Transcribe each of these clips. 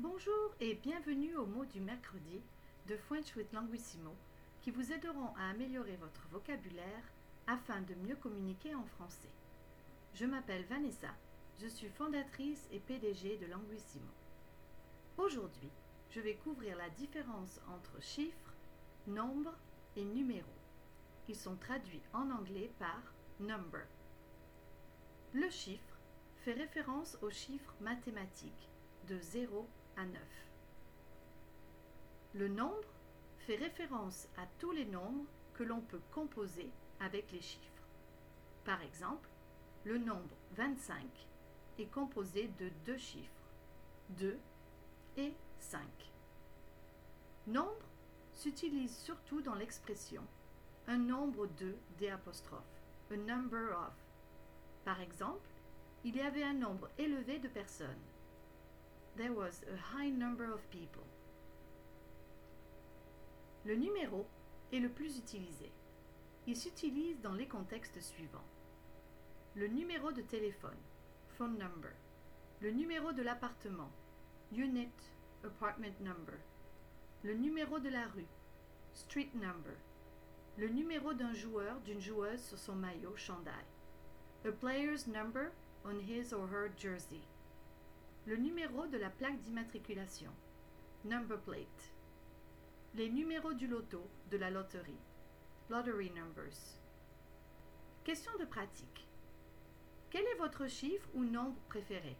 Bonjour et bienvenue au mot du mercredi de French with Languissimo qui vous aideront à améliorer votre vocabulaire afin de mieux communiquer en français. Je m'appelle Vanessa, je suis fondatrice et PDG de Languissimo. Aujourd'hui, je vais couvrir la différence entre chiffres, nombres et numéros. Ils sont traduits en anglais par number. Le chiffre fait référence aux chiffres mathématiques de 0 à 9. Le nombre fait référence à tous les nombres que l'on peut composer avec les chiffres. Par exemple, le nombre 25 est composé de deux chiffres, 2 et 5. Nombre s'utilise surtout dans l'expression un nombre de d a number of. Par exemple, il y avait un nombre élevé de personnes. There was a high number of people. Le numéro est le plus utilisé. Il s'utilise dans les contextes suivants. Le numéro de téléphone, phone number. Le numéro de l'appartement, unit, apartment number. Le numéro de la rue, street number. Le numéro d'un joueur, d'une joueuse sur son maillot, chandail. A player's number on his or her jersey. Le numéro de la plaque d'immatriculation. Number plate. Les numéros du loto, de la loterie. Lottery numbers. Question de pratique. Quel est votre chiffre ou nombre préféré?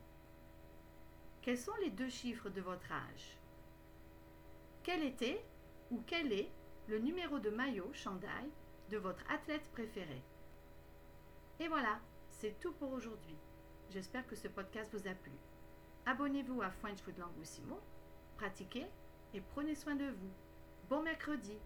Quels sont les deux chiffres de votre âge? Quel était ou quel est le numéro de maillot, chandail, de votre athlète préféré? Et voilà, c'est tout pour aujourd'hui. J'espère que ce podcast vous a plu. Abonnez-vous à French with Languissimo, pratiquez et prenez soin de vous. Bon mercredi